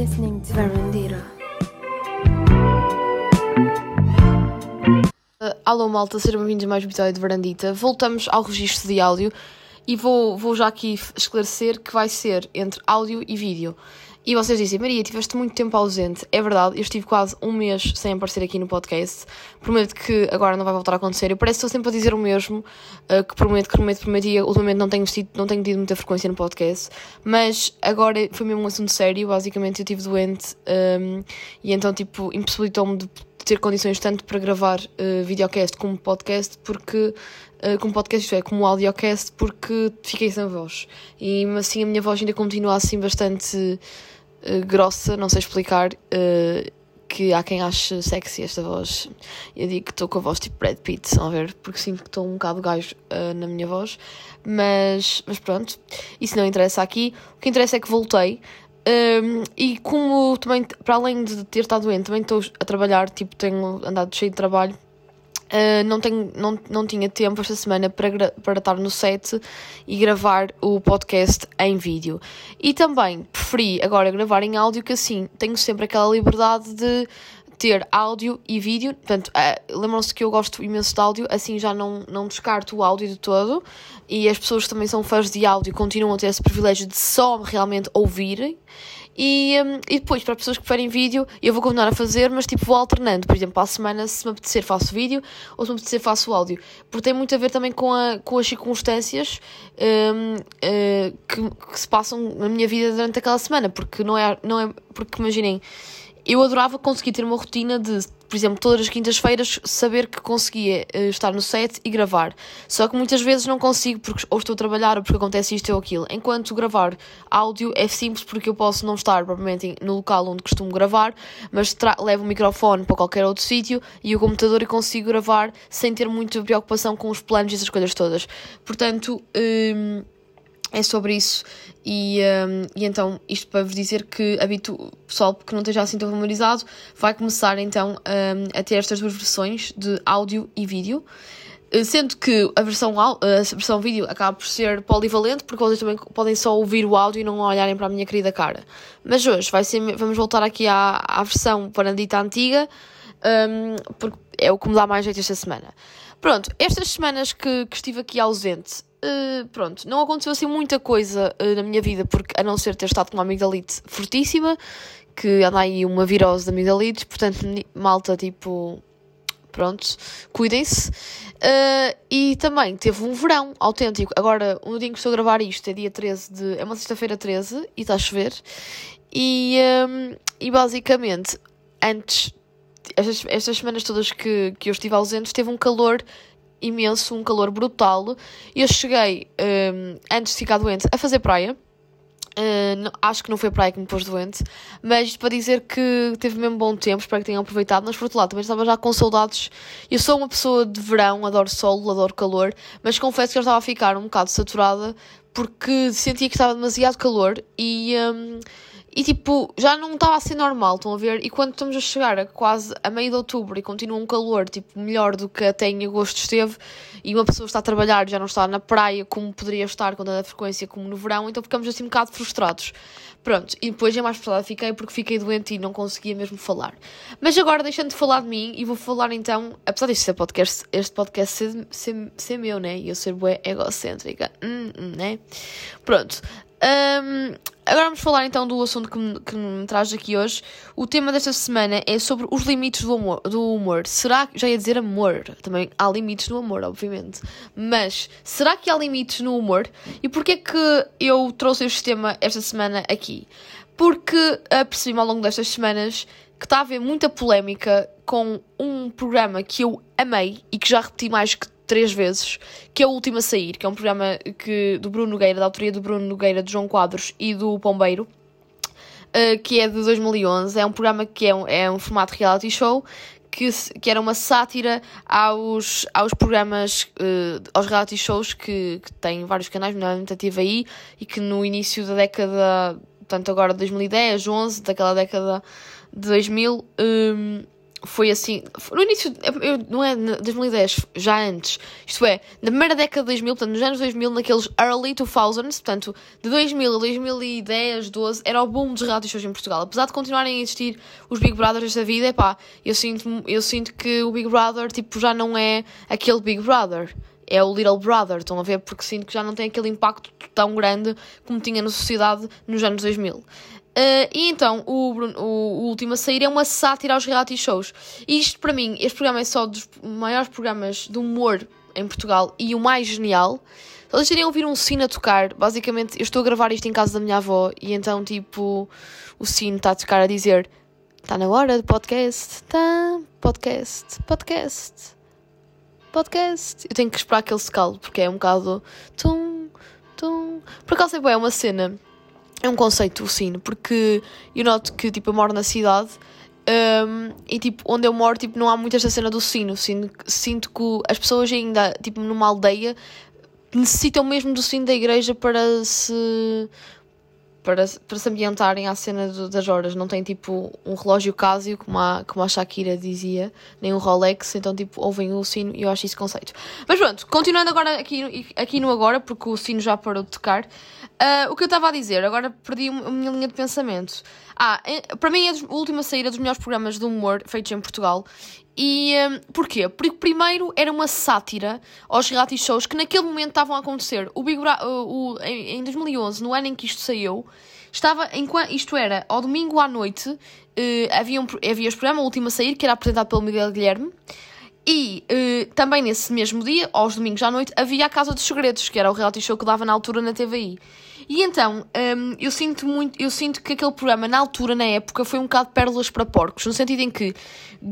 listening to Verandira. Uh, alô malta, sejam bem-vindos a mais um episódio de Verandita. Voltamos ao registro de áudio e vou, vou já aqui esclarecer que vai ser entre áudio e vídeo. E vocês dizem, Maria, tiveste muito tempo ausente. É verdade, eu estive quase um mês sem aparecer aqui no podcast. Prometo que agora não vai voltar a acontecer. Eu parece que estou sempre a dizer o mesmo, uh, que prometo, que prometo, prometo, e ultimamente não tenho, tido, não tenho tido muita frequência no podcast. Mas agora foi mesmo um assunto sério. Basicamente, eu estive doente um, e então, tipo, impossibilitou-me de ter condições tanto para gravar uh, videocast como podcast, porque uh, como podcast, isto é, como audiocast, porque fiquei sem voz. E assim a minha voz ainda continua assim bastante uh, grossa, não sei explicar. Uh, que há quem ache sexy esta voz. Eu digo que estou com a voz tipo Brad Pitt, estão a ver? Porque sinto que estou um bocado gajo uh, na minha voz. Mas, mas pronto, isso não interessa aqui. O que interessa é que voltei. Um, e como também, para além de ter estado doente, também estou a trabalhar, tipo, tenho andado cheio de trabalho. Uh, não, tenho, não, não tinha tempo esta semana para, para estar no set e gravar o podcast em vídeo. E também preferi agora gravar em áudio, que assim tenho sempre aquela liberdade de ter áudio e vídeo. Portanto, uh, lembram-se que eu gosto imenso de áudio, assim já não, não descarto o áudio de todo. E as pessoas que também são fãs de áudio continuam a ter esse privilégio de só realmente ouvirem. E, um, e depois, para pessoas que preferem vídeo, eu vou continuar a fazer, mas tipo, vou alternando. Por exemplo, para a semana, se me apetecer, faço vídeo, ou se me apetecer, faço áudio. Porque tem muito a ver também com, a, com as circunstâncias um, uh, que, que se passam na minha vida durante aquela semana. Porque não é. Não é porque imaginem, eu adorava conseguir ter uma rotina de, por exemplo, todas as quintas-feiras saber que conseguia uh, estar no set e gravar. Só que muitas vezes não consigo porque ou estou a trabalhar ou porque acontece isto ou aquilo. Enquanto gravar áudio é simples porque eu posso não estar propriamente no local onde costumo gravar, mas levo o microfone para qualquer outro sítio e o computador e consigo gravar sem ter muita preocupação com os planos e essas coisas todas. Portanto. Um, é sobre isso. E, um, e então isto para vos dizer que habitu pessoal que não esteja assim tão familiarizado vai começar então um, a ter estas duas versões de áudio e vídeo. Sendo que a versão, a versão vídeo acaba por ser polivalente porque vocês também podem só ouvir o áudio e não olharem para a minha querida cara. Mas hoje vai ser, vamos voltar aqui à, à versão parandita antiga um, porque é o que me dá mais jeito esta semana. Pronto, estas semanas que, que estive aqui ausente Uh, pronto, não aconteceu assim muita coisa uh, na minha vida, porque a não ser ter estado com uma amigdalite fortíssima, que anda aí uma virose de amigdalites, portanto, malta, tipo, pronto, cuidem-se. Uh, e também teve um verão autêntico. Agora, no dia em que estou a gravar isto, é dia 13 de. é uma sexta-feira 13 e está a chover. E, um, e basicamente, antes, estas, estas semanas todas que, que eu estive ausente, teve um calor imenso, um calor brutal. Eu cheguei, um, antes de ficar doente, a fazer praia. Uh, acho que não foi a praia que me pôs doente, mas para dizer que teve mesmo bom tempo, espero que tenham aproveitado. Mas por outro lado, também estava já com saudades. Eu sou uma pessoa de verão, adoro sol, adoro calor, mas confesso que eu estava a ficar um bocado saturada porque sentia que estava demasiado calor e. Um, e tipo, já não estava a ser normal, estão a ver? E quando estamos a chegar a quase a meio de outubro e continua um calor, tipo, melhor do que até em agosto esteve, e uma pessoa está a trabalhar já não está na praia como poderia estar com tanta frequência como no verão, então ficamos assim um bocado frustrados. Pronto, e depois é mais frustrada fiquei porque fiquei doente e não conseguia mesmo falar. Mas agora, deixando de falar de mim, e vou falar então, apesar deste ser podcast, este podcast ser, ser, ser meu, né? E eu ser bué egocêntrica, hum, hum, né? Pronto. Um, agora vamos falar então do assunto que me, que me traz aqui hoje. O tema desta semana é sobre os limites do humor. Do humor. Será que. Já ia dizer amor. Também há limites no amor, obviamente. Mas será que há limites no humor? E porquê que eu trouxe este tema esta semana aqui? Porque percebi-me ao longo destas semanas que está a haver muita polémica com um programa que eu amei e que já repeti mais que três vezes, que é o Último a Sair, que é um programa que, do Bruno Nogueira, da autoria do Bruno Nogueira, de João Quadros e do Pombeiro, uh, que é de 2011. É um programa que é um, é um formato reality show, que, que era uma sátira aos, aos programas, uh, aos reality shows que, que têm vários canais, nomeadamente a TVI, e que no início da década, tanto agora de 2010, 11, daquela década de 2000, um, foi assim, no início, eu, não é 2010, já antes, isto é, na primeira década de 2000, portanto, nos anos 2000, naqueles early 2000s, portanto, de 2000 a 2010, 12, era o boom dos reality shows em Portugal. Apesar de continuarem a existir os Big Brothers desta vida, é pá, eu sinto, eu sinto que o Big Brother, tipo, já não é aquele Big Brother. É o Little Brother, estão a ver? Porque sinto que já não tem aquele impacto tão grande como tinha na sociedade nos anos 2000. Uh, e então, o, o, o, último a sair é uma sátira aos reality shows. E isto, para mim, este programa é só dos maiores programas de humor em Portugal e o mais genial. Vocês terem ouvir um sino a tocar, basicamente, eu estou a gravar isto em casa da minha avó e então, tipo, o sino está a tocar a dizer: Está na hora de podcast, tá, podcast, podcast, podcast. Eu tenho que esperar que ele porque é um bocado. Tum, tum. Por acaso é uma cena é um conceito o sino, porque eu noto que tipo, eu moro na cidade um, e tipo, onde eu moro tipo, não há muito esta cena do sino. Sinto, sinto que as pessoas ainda, tipo, numa aldeia necessitam mesmo do sino da igreja para se para, para se ambientarem à cena do, das horas. Não tem tipo um relógio Casio, como a, como a Shakira dizia, nem um Rolex, então tipo ouvem o sino e eu acho isso conceito. Mas pronto, continuando agora aqui, aqui no agora, porque o sino já parou de tocar. Uh, o que eu estava a dizer, agora perdi a minha linha de pensamento. Ah, para mim é a última saída dos melhores programas de humor feitos em Portugal e um, porquê? Porque primeiro era uma sátira aos reality shows que naquele momento estavam a acontecer. O Big Bra o, o, em, 2011, no ano em que isto saiu, estava, enquanto, isto era, ao domingo à noite, uh, havia, um, havia este programa, o último a sair, que era apresentado pelo Miguel Guilherme. E uh, também nesse mesmo dia, aos domingos à noite, havia a Casa dos Segredos, que era o reality show que dava na altura na TVI. E então, um, eu sinto muito, eu sinto que aquele programa, na altura, na época, foi um bocado pérolas para porcos, no sentido em que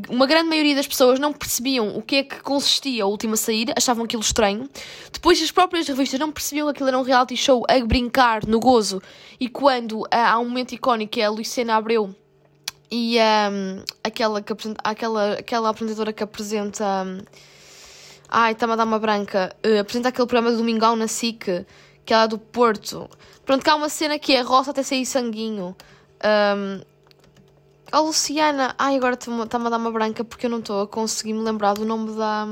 uma grande maioria das pessoas não percebiam o que é que consistia a última saída, achavam aquilo estranho. Depois, as próprias revistas não percebiam que aquilo era um reality show a brincar no gozo. E quando uh, há um momento icónico que é a Luciana Abreu e um, aquela, que apresenta, aquela, aquela apresentadora que apresenta. Um, ai, está-me a dar uma branca. Uh, apresenta aquele programa do Domingão na SIC que é lá do Porto. Pronto, cá há uma cena que é roça até sair sanguinho. Um, a Luciana. Ai, agora está-me a dar uma branca porque eu não estou a conseguir me lembrar do nome da.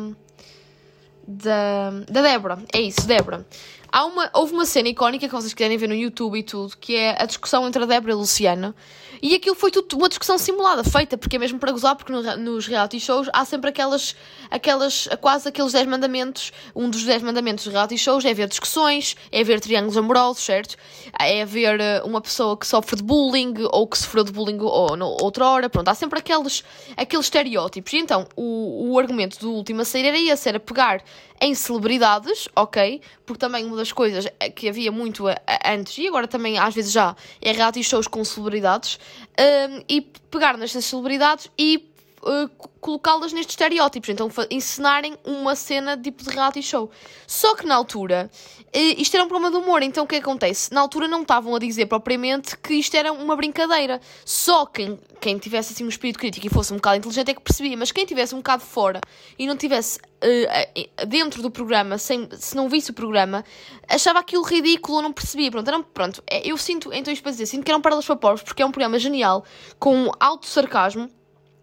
Da, da Débora. É isso, Débora. Há uma, houve uma cena icónica que vocês quiserem ver no YouTube e tudo, que é a discussão entre a Débora e a Luciana. E aquilo foi tudo uma discussão simulada, feita, porque é mesmo para gozar, porque no, nos reality shows há sempre aquelas, aquelas, quase aqueles 10 mandamentos. Um dos 10 mandamentos dos reality shows é haver discussões, é haver triângulos amorosos, certo? É haver eh, uma pessoa que sofre de bullying ou que sofreu de bullying ou, no, outra hora. Pronto, há sempre aqueles, aqueles estereótipos. E então, o, o argumento do último a sair era esse, era pegar em celebridades, ok? Porque também uma das coisas que havia muito antes e agora também às vezes já é reality shows com celebridades um, e pegar nestas celebridades e uh, colocá-las nestes estereótipos, então encenarem uma cena tipo de reality show. Só que na altura, uh, isto era um problema de humor, então o que acontece? Na altura não estavam a dizer propriamente que isto era uma brincadeira. Só quem, quem tivesse assim um espírito crítico e fosse um bocado inteligente é que percebia, mas quem tivesse um bocado fora e não tivesse uh, dentro do programa, sem, se não visse o programa, achava aquilo ridículo ou não percebia. Pronto, era, pronto, é, eu sinto, então isto para dizer, sinto que eram paradas para pobres porque é um programa genial, com alto sarcasmo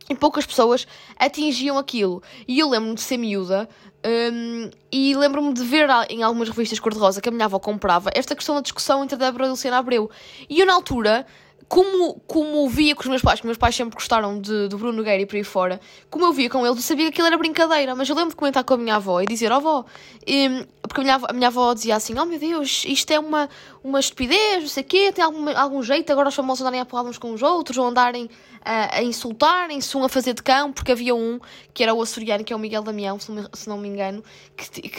e poucas pessoas atingiam aquilo. E eu lembro-me de ser miúda um, e lembro-me de ver em algumas revistas cor-de-rosa que a minha avó comprava esta questão da discussão entre a Débora e a Luciana Abreu. E eu, na altura, como, como via com os meus pais, que meus pais sempre gostaram de, do Bruno Nogueira e por aí fora, como eu via com eles, eu sabia que aquilo era brincadeira, mas eu lembro de comentar com a minha avó e dizer, ó oh, avó, um, porque a minha, a minha avó dizia assim, oh meu Deus, isto é uma, uma estupidez, não sei o quê, tem algum, algum jeito agora os famosos andarem a uns com os outros, ou andarem a, a insultarem-se, um a fazer de cão, porque havia um, que era o açoriano, que é o Miguel Damião, se não me, se não me engano, que, que,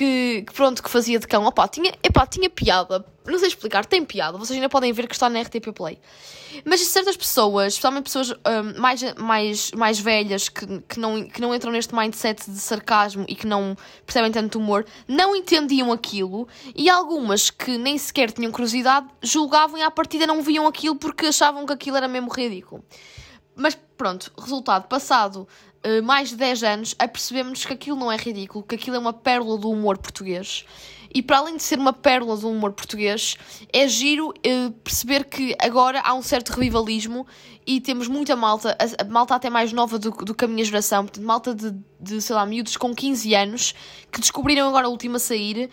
que, pronto, que fazia de cão. Opa, tinha, epá, tinha piada, não sei explicar, tem piada, vocês ainda podem ver que está na RTP Play. Mas certas pessoas, especialmente pessoas um, mais, mais, mais velhas, que, que, não, que não entram neste mindset de sarcasmo e que não percebem tanto humor, não entendiam aquilo, e algumas que nem sequer tinham curiosidade, julgavam e à partida não viam aquilo porque achavam que aquilo era mesmo ridículo. Mas pronto, resultado, passado uh, mais de 10 anos, apercebemos que aquilo não é ridículo, que aquilo é uma pérola do humor português E para além de ser uma pérola do humor português, é giro uh, perceber que agora há um certo revivalismo e temos muita malta, a, a malta até mais nova do, do que a minha geração, portanto, malta de, de, sei lá, miúdos com 15 anos, que descobriram agora a última sair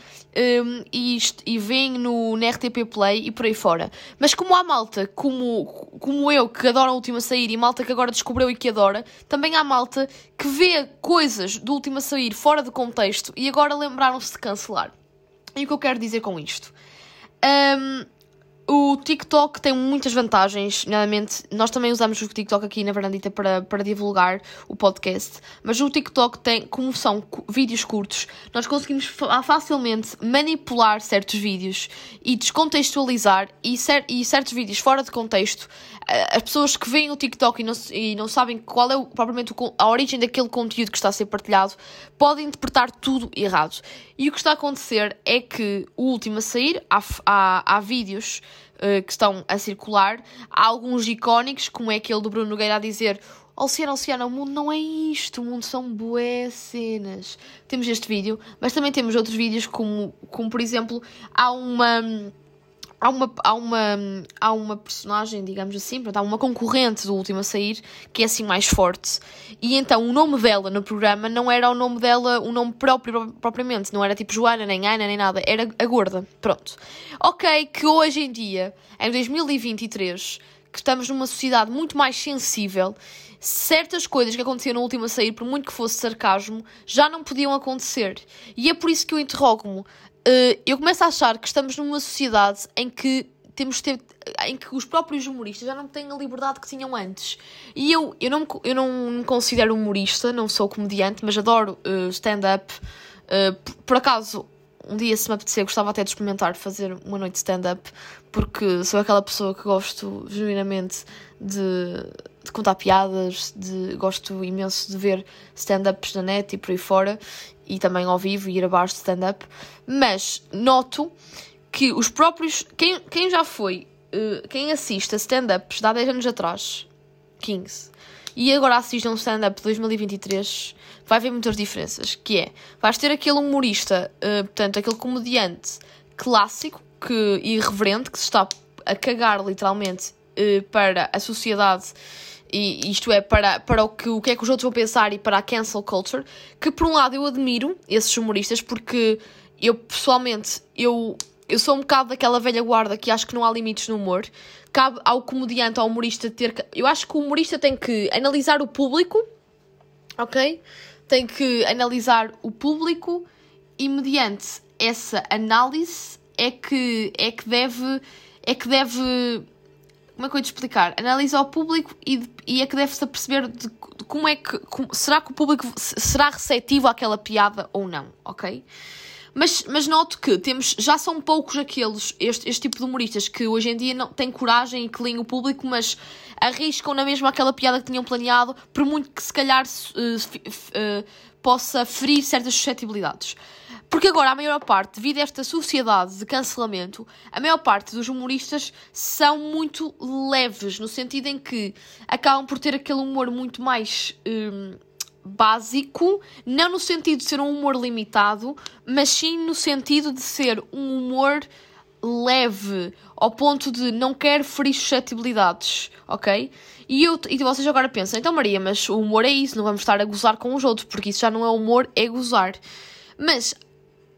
um, e, e veem no, RTP Play e por aí fora. Mas como há malta, como, como eu, que adora a última sair e malta que agora descobriu e que adora, também há malta que vê coisas do último a sair fora de contexto e agora lembraram-se de cancelar. E o que eu quero dizer com isto? Um, o TikTok tem muitas vantagens, nomeadamente, nós também usamos o TikTok aqui na Varandita para, para divulgar o podcast, mas o TikTok tem, como são vídeos curtos, nós conseguimos facilmente manipular certos vídeos e descontextualizar e, cer e certos vídeos fora de contexto. As pessoas que veem o TikTok e não, e não sabem qual é o, propriamente a origem daquele conteúdo que está a ser partilhado podem interpretar tudo errado. E o que está a acontecer é que o último a sair, há, há, há vídeos uh, que estão a circular, há alguns icónicos, como é aquele do Bruno Nogueira a dizer Alciana, Alciana, o mundo não é isto, o mundo são bué cenas. Temos este vídeo, mas também temos outros vídeos como, como por exemplo, há uma há uma, há uma, há uma personagem, digamos assim, há uma concorrente do último a sair que é assim mais forte. E então o nome dela no programa não era o nome dela, o nome próprio propriamente, não era tipo Joana, nem Ana, nem nada, era a gorda. Pronto. Ok, que hoje em dia, em 2023, que estamos numa sociedade muito mais sensível, certas coisas que aconteciam no último a sair, por muito que fosse sarcasmo, já não podiam acontecer. E é por isso que eu interrogo-me uh, eu começo a achar que estamos numa sociedade em que temos ter, em que os próprios humoristas já não têm a liberdade que tinham antes. E eu, eu, não, eu não me considero humorista, não sou comediante, mas adoro uh, stand-up. Uh, por, por, acaso, um dia, se me apetecer, gostava até de experimentar fazer uma noite de stand-up, porque sou aquela pessoa que gosto genuinamente de, de contar piadas, de, gosto imenso de ver stand-ups na net e por aí fora e também ao vivo e ir a bares de stand-up, mas noto que os próprios. Quem, quem já foi, uh, quem assiste a stand-ups de há 10 anos atrás, 15, e agora assiste a um stand-up de 2023, vai ver muitas diferenças. Que é, vais ter aquele humorista, uh, portanto, aquele comediante clássico que, irreverente que se está a cagar literalmente uh, para a sociedade e isto é, para, para o, que, o que é que os outros vão pensar e para a cancel culture, que por um lado eu admiro esses humoristas porque eu pessoalmente eu, eu sou um bocado daquela velha guarda que acho que não há limites no humor. Cabe ao comediante, ao humorista ter. Eu acho que o humorista tem que analisar o público, ok? Tem que analisar o público e mediante essa análise é que, é que deve. É que deve como é que eu ia te explicar? Analisa o público e, e é que deve-se perceber de, de, como é que. Como, será que o público será receptivo àquela piada ou não, ok? Mas, mas noto que temos, já são poucos aqueles, este, este tipo de humoristas que hoje em dia não têm coragem e que leem o público, mas arriscam na mesma aquela piada que tinham planeado, por muito que se calhar uh, uh, possa ferir certas suscetibilidades. Porque agora a maior parte, devido a esta sociedade de cancelamento, a maior parte dos humoristas são muito leves, no sentido em que acabam por ter aquele humor muito mais hum, básico, não no sentido de ser um humor limitado, mas sim no sentido de ser um humor leve, ao ponto de não quer ferir suscetibilidades, ok? E, eu, e vocês agora pensam, então Maria, mas o humor é isso, não vamos estar a gozar com os outros, porque isso já não é humor, é gozar. Mas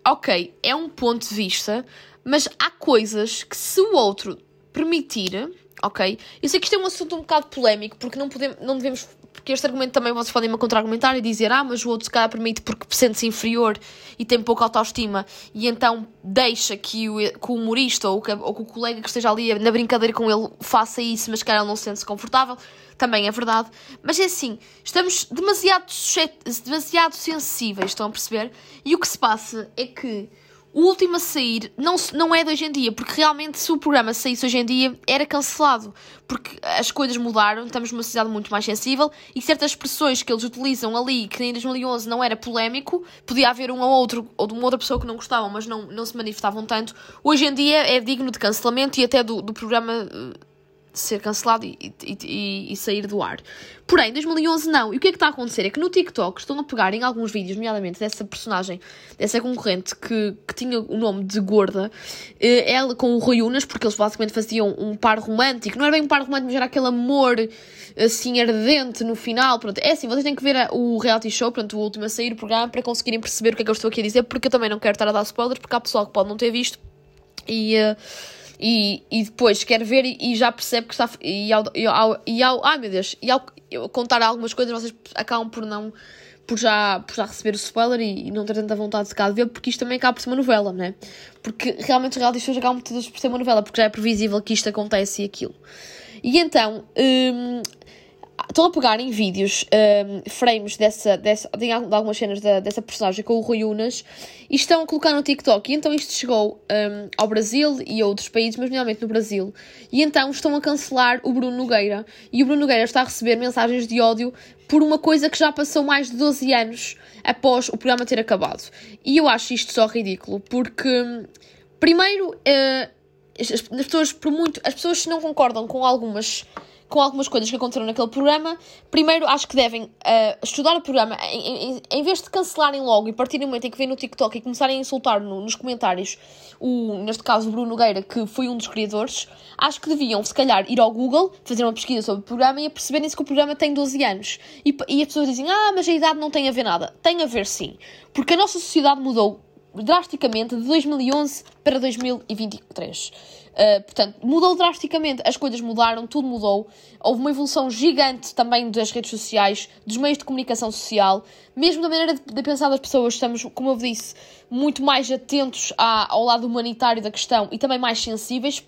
ok, é um ponto de vista, mas há coisas que se o outro permitir, ok? Eu sei que isto é um assunto um bocado polémico, porque não, podemos, não devemos. Porque este argumento também vocês podem me contra-argumentar e dizer, ah, mas o outro se calhar permite porque sente-se inferior e tem pouca autoestima e então deixa que o, que o humorista ou que, ou que o colega que esteja ali na brincadeira com ele faça isso, mas que ele não se sente-se confortável também é verdade. Mas é assim, estamos demasiado, demasiado sensíveis, estão a perceber? E o que se passa é que o último a sair não, não é de hoje em dia, porque realmente se o programa saísse hoje em dia era cancelado, porque as coisas mudaram, estamos numa sociedade muito mais sensível e certas expressões que eles utilizam ali, que em 2011 não era polémico, podia haver um ou outro, ou de uma outra pessoa que não gostavam, mas não, não se manifestavam tanto, hoje em dia é digno de cancelamento e até do, do programa ser cancelado e, e, e, sair do ar. Porém, em 2011 não. E o que é que está a acontecer? É que no TikTok estão a pegar em alguns vídeos, nomeadamente dessa personagem, dessa concorrente que, que tinha o nome de Gorda, eh, ela com o Rui Unas, porque eles basicamente faziam um par romântico. Não era bem um par romântico, mas era aquele amor assim ardente no final. Pronto, é assim, vocês têm que ver o reality show, pronto, o último a sair do programa, para conseguirem perceber o que é que eu estou aqui a dizer, porque eu também não quero estar a dar spoilers, porque há pessoal que pode não ter visto. E. Uh, e, e depois quer ver e, e já percebe que está. E ao, e ao, e ao, ai meu Deus, e ao contar algumas coisas vocês acabam por não. Por já, por já receber o spoiler e, e não ter tanta vontade de cá de ver, porque isto também acaba por ser uma novela, né? Porque realmente os reality shows acabam por ser uma novela, porque já é previsível que isto acontece e aquilo. E então, hum, estão a pegar em vídeos, um, frames dessa, dessa, de algumas cenas da, dessa personagem com o Rui Unas e estão a colocar no TikTok. E então isto chegou um, ao Brasil e a outros países, mas normalmente no Brasil. E então estão a cancelar o Bruno Nogueira. E o Bruno Nogueira está a receber mensagens de ódio por uma coisa que já passou mais de 12 anos após o programa ter acabado. E eu acho isto só ridículo, porque, primeiro, uh, as, as pessoas, por muito, as pessoas não concordam com algumas com algumas coisas que aconteceram naquele programa. Primeiro, acho que devem uh, estudar o programa, em, em, em, vez de cancelarem logo e partirem no momento em que vêm no TikTok e começarem a insultar no, nos comentários, o, neste caso o Bruno Nogueira, que foi um dos criadores, acho que deviam, se calhar, ir ao Google, fazer uma pesquisa sobre o programa e perceberem-se que o programa tem 12 anos. E, e as pessoas dizem, ah, mas a idade não tem a ver nada. Tem a ver sim. Porque a nossa sociedade mudou drasticamente de 2011 para 2023. Uh, portanto, mudou drasticamente, as coisas mudaram, tudo mudou. Houve uma evolução gigante também das redes sociais, dos meios de comunicação social, mesmo da maneira de, de pensar das pessoas. Estamos, como eu disse, muito mais atentos à, ao lado humanitário da questão e também mais sensíveis.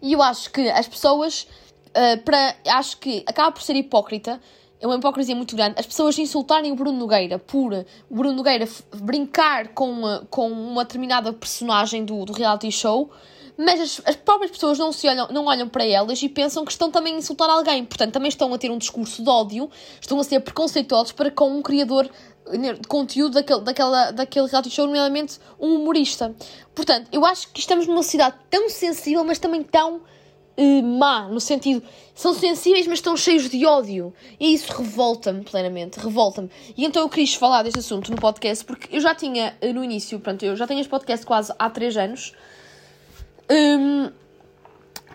E eu acho que as pessoas, uh, para, acho que acaba por ser hipócrita é uma hipocrisia muito grande. As pessoas insultarem o Bruno Nogueira por Bruno Nogueira brincar com, com uma determinada personagem do, do reality show mas as, as, próprias pessoas não, se olham, não olham para elas e pensam que estão também a insultar alguém. Portanto, também estão a ter um discurso de ódio, estão a ser preconceituosos para com um criador de conteúdo daquele, daquela, daquele reality show, nomeadamente um humorista. Portanto, eu acho que estamos numa sociedade tão sensível, mas também tão uh, má, no sentido, são sensíveis, mas estão cheios de ódio. E isso revolta-me plenamente, revolta-me. E então eu quis falar deste assunto no podcast, porque eu já tinha, uh, no início, pronto, eu já tenho este podcast quase há 3 anos, um,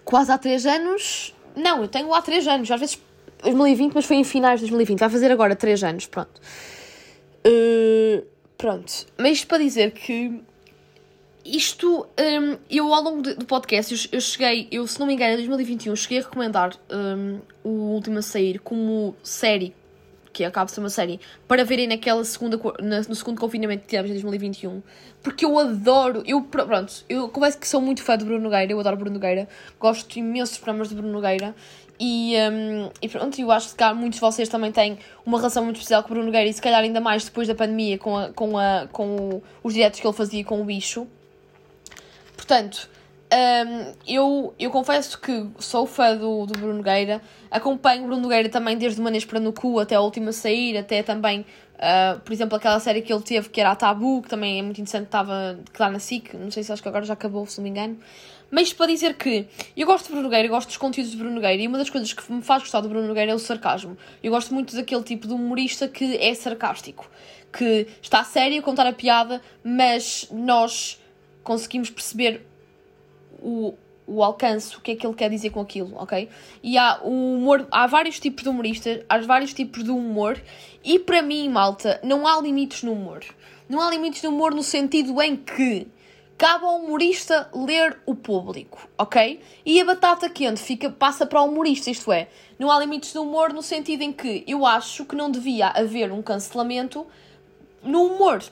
quase há 3 anos. Não, eu tenho há 3 anos, às vezes 2020, mas foi em finais de 2020. Vai fazer agora 3 anos, pronto. Uh, pronto. Mas isto para dizer que isto, um, eu ao longo do podcast, eu, eu, cheguei, eu se não me engano, em 2021, cheguei a recomendar um, o último a sair como série que acaba de ser uma série, para verem naquela segunda, na, no segundo confinamento que tivemos em 2021, porque eu adoro, eu, pronto, eu confesso que sou muito fã do Bruno Nogueira, eu adoro Bruno Nogueira, gosto imenso dos programas de Bruno Nogueira, e, um, e pronto, eu acho que muitos de vocês também têm uma relação muito especial com o Bruno Nogueira, e se calhar ainda mais depois da pandemia, com, a, com, a, com os diretos que ele fazia com o bicho. Portanto, um, eu, eu confesso que sou fã do, do Bruno Nogueira, acompanho o Bruno Nogueira também desde o Manês para no Cu até a última sair, até também, uh, por exemplo, aquela série que ele teve que era a Tabu, que também é muito interessante, estava lá na SIC, não sei se acho que agora já acabou, se não me engano. Mas para dizer que eu gosto de Bruno Nogueira, gosto dos conteúdos de Bruno Nogueira e uma das coisas que me faz gostar do Bruno Nogueira é o sarcasmo. Eu gosto muito daquele tipo de humorista que é sarcástico, que está sério a contar a piada, mas nós conseguimos perceber o, o alcance, o que é que ele quer dizer com aquilo, ok? E há o humor, há vários tipos de humoristas, há vários tipos de humor, e para mim, malta, não há limites no humor. Não há limites no humor no sentido em que cabe ao humorista ler o público, ok? E a batata quente fica, passa para o humorista, isto é, não há limites no humor no sentido em que eu acho que não devia haver um cancelamento no humor.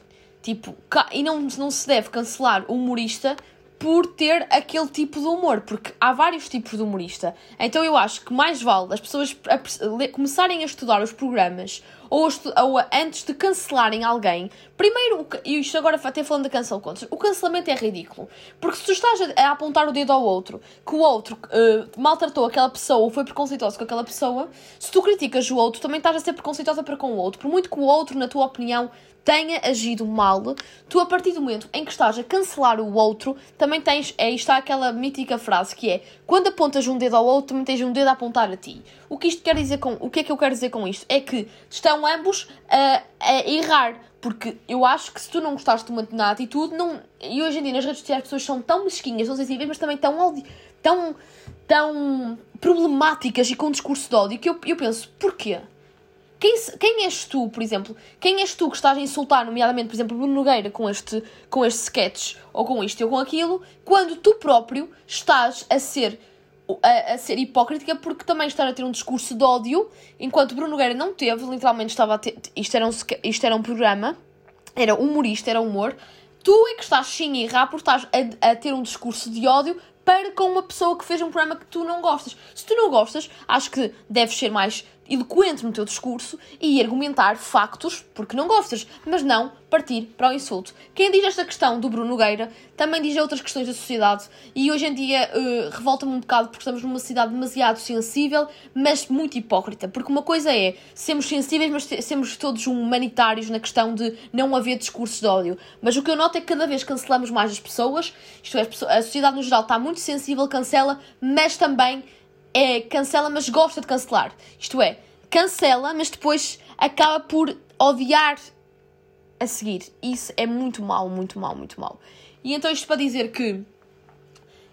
Tipo, e não, não se deve cancelar o humorista por ter aquele tipo de humor, porque há vários tipos de humorista. Então eu acho que mais vale as pessoas a, a, começarem a estudar os programas ou, ou antes de cancelarem alguém, primeiro, e isto agora até falando da cancel contas, o cancelamento é ridículo. Porque se tu estás a, a apontar o dedo ao outro, que o outro uh, maltratou aquela pessoa ou foi preconceituoso com aquela pessoa, se tu criticas o outro, também estás a ser preconceituosa para com o outro. Por muito que o outro, na tua opinião, tenha agido mal, tu a partir do momento em que estás a cancelar o outro, também tens, é, está aquela mítica frase que é, quando apontas um dedo ao outro, também tens um dedo a apontar a ti. O que isto quer dizer com, o que é que eu quero dizer com isto? É que estão ambos a, a errar, porque eu acho que se tu não gostaste de uma determinada atitude, não, e hoje em dia nas redes sociais as pessoas são tão mesquinhas, tão sensíveis, mas também tão, tão, tão problemáticas e com um discurso de ódio, que eu, eu penso, porquê? Quem, quem és tu, por exemplo? Quem és tu que estás a insultar, nomeadamente, por exemplo, Bruno Nogueira com este, com este sketch, ou com isto ou com aquilo, quando tu próprio estás a ser a, a, ser hipócrita porque também estás a ter um discurso de ódio, enquanto Bruno Nogueira não teve, literalmente estava a ter. Isto era um, isto era um programa, era humorista, era humor. Tu é que estás sim a errar porque estás a, a ter um discurso de ódio para com uma pessoa que fez um programa que tu não gostas. Se tu não gostas, acho que deves ser mais eloquente no teu discurso e argumentar factos, porque não gostas, mas não partir para o insulto. Quem diz esta questão do Bruno Nogueira também diz outras questões da sociedade e hoje em dia uh, revolta-me um bocado porque estamos numa sociedade demasiado sensível, mas muito hipócrita. Porque uma coisa é sermos sensíveis, mas sermos todos humanitários na questão de não haver discursos de ódio. Mas o que eu noto é que cada vez cancelamos mais as pessoas, isto é, a sociedade no geral está muito sensível, cancela, mas também é cancela, mas gosta de cancelar. Isto é, cancela, mas depois acaba por odiar a seguir. Isso é muito mal, muito mal, muito mal. E então isto para dizer que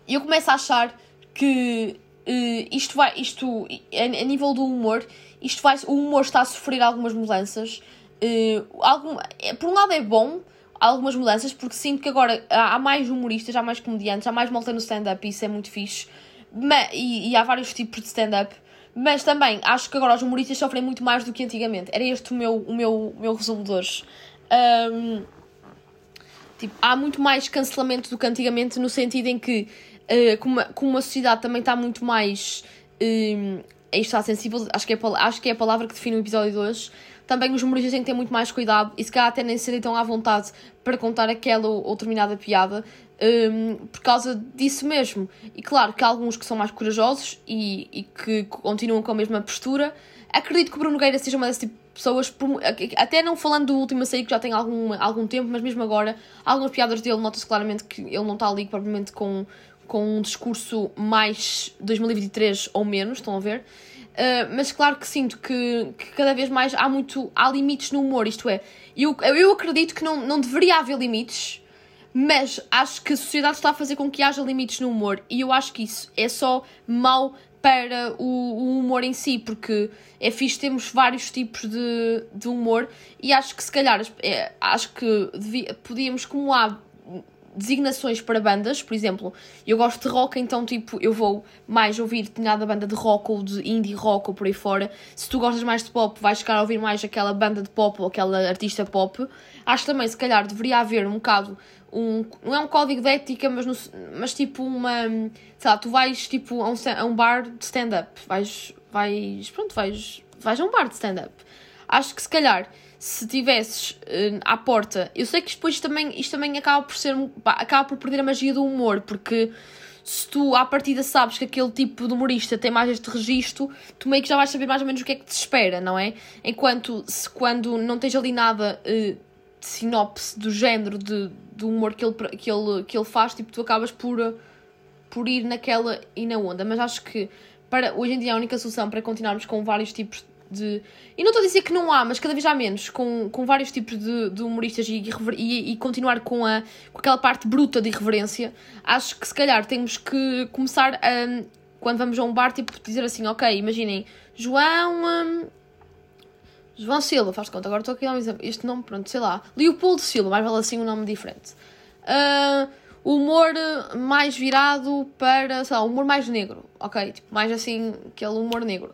eu começo a achar que uh, isto vai, isto, a, a, nível do humor, isto vai, o humor está a sofrer algumas mudanças. Uh, algum, é, por um lado é bom, algumas mudanças, porque sinto que agora há, mais humoristas, há mais comediantes, há mais malta no stand-up, isso é muito fixe. Mas, e, e há vários tipos de stand-up. Mas também acho que agora os humoristas sofrem muito mais do que antigamente. Era este o meu, o meu, o meu resumo de hoje. Um, tipo, há muito mais cancelamento do que antigamente, no sentido em que, uh, como, como a sociedade também está muito mais. Um, está sensível, acho que, é, acho que é a palavra que define o episódio de hoje. Também os humoristas têm que ter muito mais cuidado e se calhar até nem serem tão à vontade para contar aquela ou, ou determinada piada, um, por causa disso mesmo. E claro que há alguns que são mais corajosos e, e que continuam com a mesma postura. Acredito que o Bruno Nogueira seja uma desse tipo de pessoas, até não falando do último sair que já tem algum, algum tempo, mas mesmo agora, algumas piadas dele nota-se claramente que ele não está ali propriamente com, com um discurso mais 2023 ou menos, estão a ver? Uh, mas claro que sinto que, que, cada vez mais há muito há limites no humor, isto é, eu, eu acredito que não, não deveria haver limites mas acho que a sociedade está a fazer com que haja limites no humor e eu acho que isso é só mau para o, o humor em si, porque é fixe termos vários tipos de, de humor e acho que se calhar é, acho que devia, podíamos, como há designações para bandas, por exemplo, eu gosto de rock, então tipo, eu vou mais ouvir determinada banda de rock ou de indie rock ou por aí fora. Se tu gostas mais de pop, vais ficar a ouvir mais aquela banda de pop ou aquela artista pop. Acho também, se calhar, deveria haver um bocado um, não é um código de ética, mas, no, mas tipo uma, sei lá, tu vais tipo a um, a um bar de stand-up, vais, vais, pronto, vais, vais a um bar de stand-up. Acho que se calhar, se tivesses uh, à porta, eu sei que depois também, isto também acaba por ser, acaba por perder a magia do humor, porque se tu à partida sabes que aquele tipo de humorista tem mais este registro, tu meio que já vais saber mais ou menos o que é que te espera, não é? Enquanto se quando não tens ali nada uh, de sinopse do género de, do humor que ele, que, ele, que ele faz, tipo, tu acabas por, por ir naquela e na onda. Mas acho que para, hoje em dia a única solução para continuarmos com vários tipos de. E não estou a dizer que não há, mas cada vez há menos, com, com vários tipos de, de humoristas e, e, e, continuar com, a, com aquela parte bruta de irreverência, acho que se calhar temos que começar a. Quando vamos a um bar, tipo, dizer assim, ok, imaginem, João. Hum, João Silva, faz conta, agora estou aqui a dar um exemplo. Este nome, pronto, sei lá. Leopoldo Silva, mais vale assim um nome diferente. Uh, humor mais virado para, sei lá, humor mais negro, ok? Tipo, mais assim, aquele humor negro,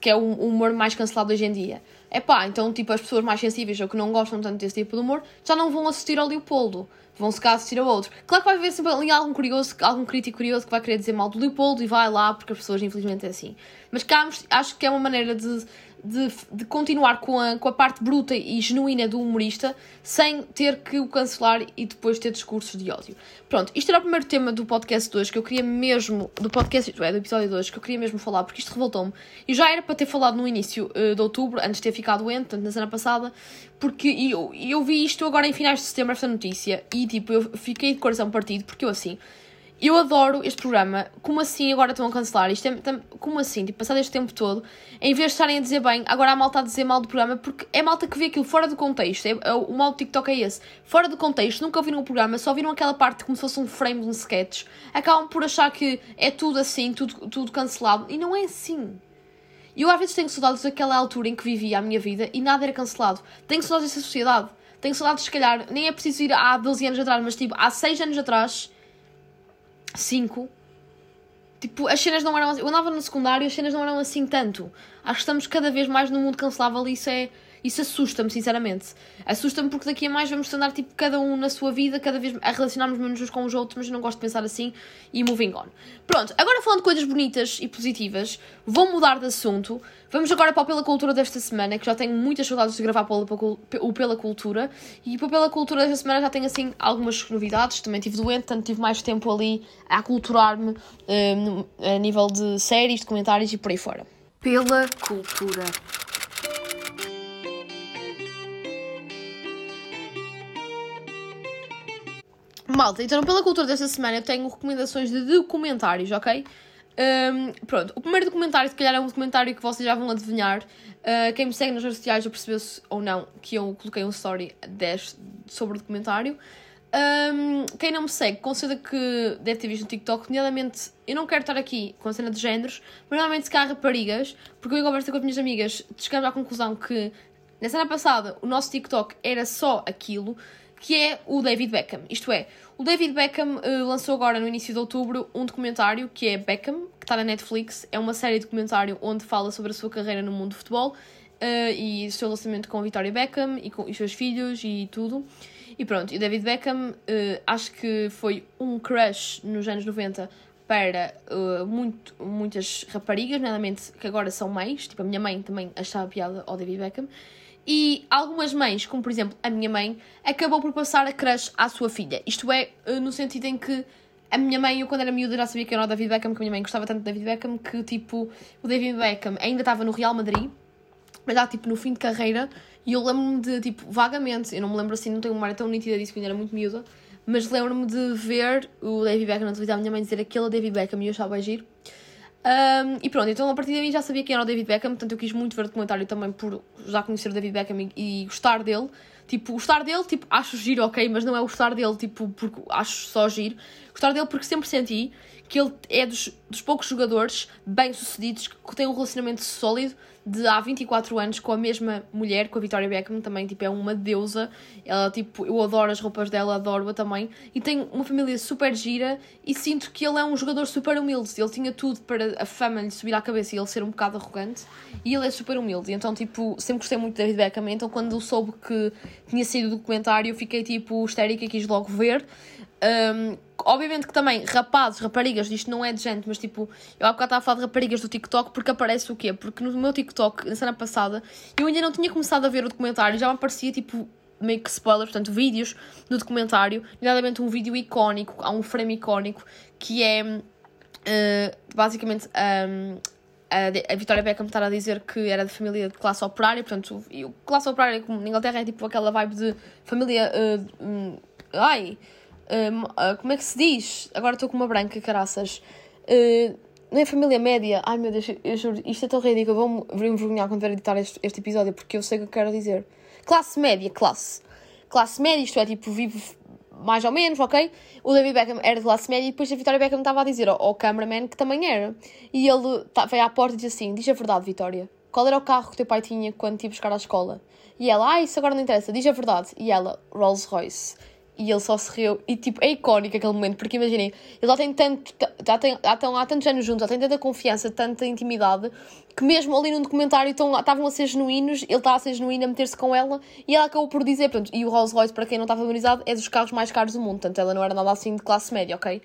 que, é o humor mais cancelado hoje em dia. É pá, então, tipo, as pessoas mais sensíveis ou que não gostam tanto desse tipo de humor já não vão assistir ao Leopoldo. vão se cá assistir a outro. Claro que vai haver sempre ali algum curioso, algum crítico curioso que vai querer dizer mal do Leopoldo e vai lá, porque as pessoas infelizmente é assim. Mas cá acho que é uma maneira de de, de continuar com a, com a parte bruta e genuína do humorista sem ter que o cancelar e depois ter discursos de ódio. Pronto, isto era o primeiro tema do podcast de hoje que eu queria mesmo, do podcast, é, do episódio de hoje, que eu queria mesmo falar, porque isto revoltou-me. E já era para ter falado no início uh, de outubro, antes de ter ficado doente, portanto, na semana passada, porque eu, eu vi isto agora em finais de setembro, esta notícia, e tipo, eu fiquei de coração partido, porque eu assim eu adoro este programa. Como assim agora estão a cancelar? Isto é, como assim? Tipo, passado este tempo todo, em vez de estarem a dizer bem, agora a malta a dizer mal do programa, porque é malta que vê aquilo fora do contexto. É, é, o mal do TikTok é esse. Fora do contexto, nunca ouviram o programa, só viram aquela parte como se fosse um frame de um sketch. Acabam por achar que é tudo assim, tudo, tudo cancelado. E não é assim. Eu às vezes tenho saudades daquela altura em que vivia a minha vida e nada era cancelado. Tenho saudades dessa sociedade. Tenho saudades, se calhar, nem é preciso ir há 12 anos atrás, mas tipo, há 6 anos atrás 5. Tipo, as cenas não eram assim. Eu andava no secundário as cenas não eram assim tanto. Acho que estamos cada vez mais no mundo cancelável e isso é isso assusta-me, sinceramente. Assusta-me porque daqui a mais vamos andar, tipo, cada um na sua vida, cada vez a relacionarmos menos uns com os outros, mas eu não gosto de pensar assim e moving on. Pronto, agora falando de coisas bonitas e positivas, vou mudar de assunto. Vamos agora para o Pela Cultura desta semana, que já tenho muitas saudades de gravar o Pela Cultura. E o Pela Cultura desta semana já tenho, assim, algumas novidades. Também estive doente, portanto tive mais tempo ali a aculturar-me um, a nível de séries, documentários e por aí fora. Pela Cultura. Malta, então pela cultura desta semana eu tenho recomendações de documentários, ok? Um, pronto, o primeiro documentário, se calhar, é um documentário que vocês já vão adivinhar. Uh, quem me segue nas redes sociais já percebeu-se ou não que eu coloquei um story 10 sobre o documentário. Um, quem não me segue, considera que deve ter visto no TikTok, nomeadamente, eu não quero estar aqui com a cena de géneros, mas normalmente se calhar raparigas, porque eu em conversa com as minhas amigas, chegamos à conclusão que na semana passada o nosso TikTok era só aquilo, que é o David Beckham. Isto é, o David Beckham uh, lançou agora no início de outubro um documentário que é Beckham, que está na Netflix. É uma série de documentário onde fala sobre a sua carreira no mundo do futebol uh, e o seu relacionamento com a Victoria Beckham e com os seus filhos e tudo. E pronto, e o David Beckham uh, acho que foi um crush nos anos 90 para uh, muito, muitas raparigas, nomeadamente que agora são mães, tipo a minha mãe também achava piada ao David Beckham. E algumas mães, como por exemplo a minha mãe, acabou por passar a crush à sua filha. Isto é, uh, no sentido em que a minha mãe, eu quando era miúda já sabia que era o David Beckham, que a minha mãe gostava tanto de David Beckham, que tipo, o David Beckham ainda estava no Real Madrid, mas já tipo no fim de carreira, e eu lembro-me de, tipo, vagamente, eu não me lembro assim, não tenho uma memória tão nítida disso quando era muito miúda, mas lembro-me de ver o David Beckham na televisão, a minha mãe dizer aquele David Beckham e eu achava giro. Um, e pronto, então a partir daí já sabia quem era o David Beckham, portanto eu quis muito ver o documentário também por já conhecer o David Beckham e, e gostar dele. Tipo, gostar dele, tipo, acho giro, ok, mas não é o gostar dele, tipo, porque acho só giro. Gostar dele porque sempre senti que ele é dos, dos poucos jogadores bem-sucedidos que têm um relacionamento sólido de há 24 anos com a mesma mulher, com a Victoria Beckham, também, tipo, é uma deusa. Ela, tipo, eu adoro as roupas dela, adoro-a também. E tem uma família super gira e sinto que ele é um jogador super humilde. Ele tinha tudo para a fama lhe subir à cabeça e ele ser um bocado arrogante. E ele é super humilde. Então, tipo, sempre gostei muito de David Beckham. Então, quando soube que tinha saído o documentário, fiquei, tipo, histérica e quis logo ver. Um, obviamente que também rapazes, raparigas, isto não é de gente, mas tipo, eu há bocado estava a falar de raparigas do TikTok porque aparece o quê? Porque no meu TikTok, na semana passada, eu ainda não tinha começado a ver o documentário, já me aparecia tipo meio que spoiler, portanto, vídeos no documentário, nomeadamente um vídeo icónico, há um frame icónico que é uh, basicamente um, a, Vitória Beckham estar a dizer que era de família de classe operária, portanto, e classe operária como na Inglaterra é tipo aquela vibe de família. Uh, um, ai uh, como é que se diz? Agora estou com uma branca, caraças. Uh, não é família média. Ai meu Deus, eu juro, isto é tão ridículo. Vou-me envergonhar quando ver editar este, este episódio porque eu sei o que eu quero dizer. Classe média, classe. Classe média, isto é tipo, vive mais ou menos, ok? O David Beckham era de classe média e depois a Vitória Beckham estava a dizer ao, ao cameraman que também era. E ele tá, veio à porta e disse assim: Diz a verdade, Vitória. Qual era o carro que teu pai tinha quando te ia buscar à escola? E ela, ah, isso agora não interessa, diz a verdade. E ela, Rolls Royce. E ele só se riu. E tipo, é icónico aquele momento, porque imaginem, ele já tem tanto, já, tem, já estão há tantos anos juntos, já tem tanta confiança, tanta intimidade, que mesmo ali no documentário estão, estavam a ser genuínos, ele estava a ser genuíno a meter-se com ela, e ela acabou por dizer, pronto, e o Rolls Royce, para quem não está familiarizado, é dos carros mais caros do mundo, portanto ela não era nada assim de classe média, ok?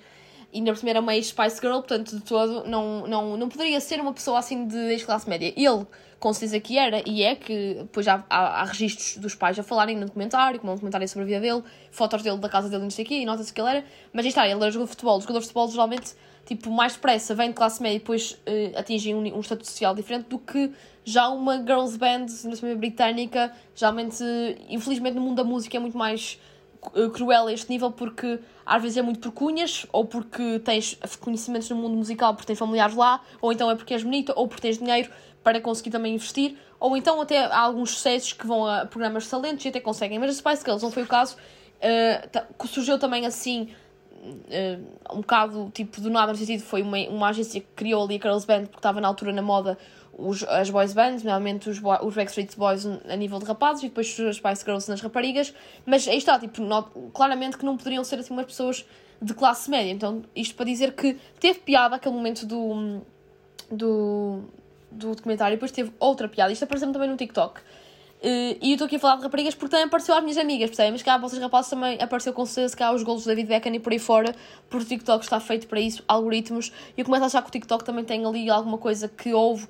E por cima era uma ex-Spice Girl, portanto, de todo, não, não, não poderia ser uma pessoa assim de ex-classe média. Ele, com certeza que era, e é, que depois já há, há registros dos pais a falarem no documentário, como um documentário sobre a vida dele, fotos dele da casa dele, não sei o e nota-se que ele era. Mas aí está, ele era jogador de futebol. Os jogadores de futebol geralmente, tipo, mais depressa, vêm de classe média e depois uh, atingem um, um estatuto social diferente do que já uma girls band, na britânica, geralmente, infelizmente no mundo da música é muito mais cruel a este nível porque às vezes é muito por cunhas, ou porque tens conhecimentos no mundo musical porque tens familiares lá, ou então é porque és bonita, ou porque tens dinheiro para conseguir também investir, ou então até há alguns sucessos que vão a programas de talentos e até conseguem. Mas a Spice Girls não foi o caso, uh, surgiu também assim. Uh, um bocado tipo do nada no sentido foi uma, uma agência que criou ali a Girls Band porque estava na altura na moda os, as boys bands, normalmente os, os Backstreet Boys a nível de rapazes e depois as Spice Girls nas raparigas, mas aí está, tipo, claramente que não poderiam ser assim umas pessoas de classe média. Então, isto para dizer que teve piada aquele momento do, do, do documentário depois teve outra piada. Isto apareceu também no TikTok. Uh, e eu estou aqui a falar de raparigas porque também apareceu às minhas amigas, percebem? Mas cá, vocês rapazes também apareceu com certeza cá os golos do David Beckham e por aí fora, porque o TikTok está feito para isso, algoritmos. E eu começo a achar que o TikTok também tem ali alguma coisa que houve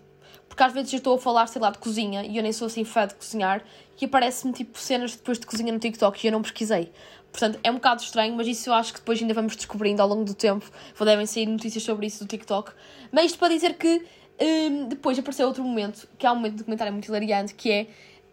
porque às vezes eu estou a falar, sei lá, de cozinha e eu nem sou assim fã de cozinhar e aparece-me tipo cenas depois de cozinha no TikTok e eu não pesquisei. Portanto, é um bocado estranho, mas isso eu acho que depois ainda vamos descobrindo ao longo do tempo. Devem sair notícias sobre isso do TikTok. Mas isto para dizer que um, depois apareceu outro momento, que é um momento de documentário muito hilariante, que é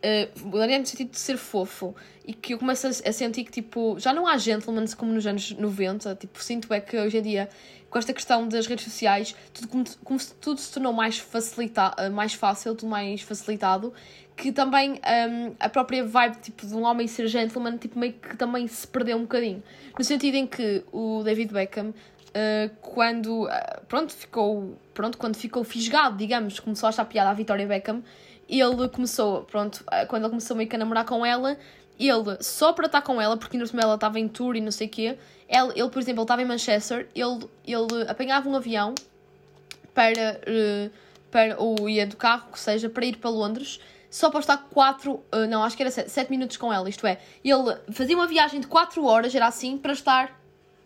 uh, hilariante no sentido de ser fofo e que eu começo a, a sentir que tipo, já não há gentlemen como nos anos 90. Tipo, sinto é que hoje em dia com esta questão das redes sociais, tudo, como, como se, tudo se tornou mais, facilita, eh, mais fácil, tudo mais facilitado, que também um, a própria vibe tipo, de um homem ser gentleman tipo, meio que também se perdeu um bocadinho. No sentido em que o David Beckham, uh, quando, uh, pronto, ficou, pronto, quando ficou fisgado, digamos, começou a achar piada à Victoria Beckham, ele começou, pronto, quando ele começou meio que a namorar com ela, ele, só para estar com ela, porque no ela estava em tour e não sei o quê, ele, ele, por exemplo, estava em Manchester, ele, ele apanhava um avião para, uh, para ou ia do carro, que seja, para ir para Londres, só para estar 4, uh, eh, não, acho que era 7, minutos com ela, isto é, ele fazia uma viagem de 4 horas, era assim, para estar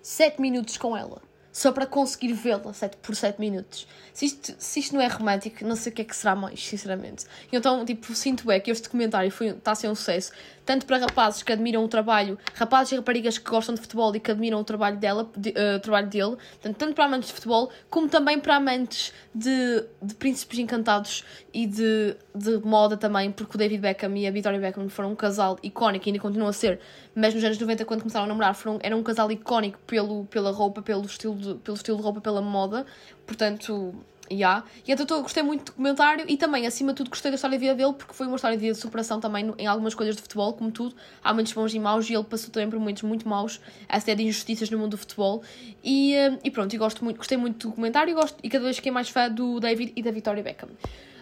7 minutos com ela só para conseguir vê-la por 7 minutos. Se isto, se isto não é romântico, não sei o que é que será mais, sinceramente. Então, tipo, sinto é que este documentário está a ser um sucesso, tanto para rapazes que admiram o trabalho, rapazes e raparigas que gostam de futebol e que admiram o trabalho, dela, de, uh, trabalho dele, tanto, tanto para amantes de futebol, como também para amantes de, de príncipes encantados e de, de moda também, porque o David Beckham e a Victoria Beckham foram um casal icónico e ainda continuam a ser, mas nos anos 90, quando começaram a namorar, foram, era um casal icónico pelo, pela roupa, pelo estilo, de, pelo estilo de roupa, pela moda, portanto Yeah. E então gostei muito do documentário e também, acima de tudo, gostei da história de vida dele porque foi uma história de vida de superação também em algumas coisas de futebol, como tudo. Há momentos bons e maus e ele passou também por momentos muito maus, essa de injustiças no mundo do futebol. E, eh, e pronto, e gosto muito, gostei muito do documentário e, gosto, e cada vez fiquei mais fã do David e da Victoria Beckham.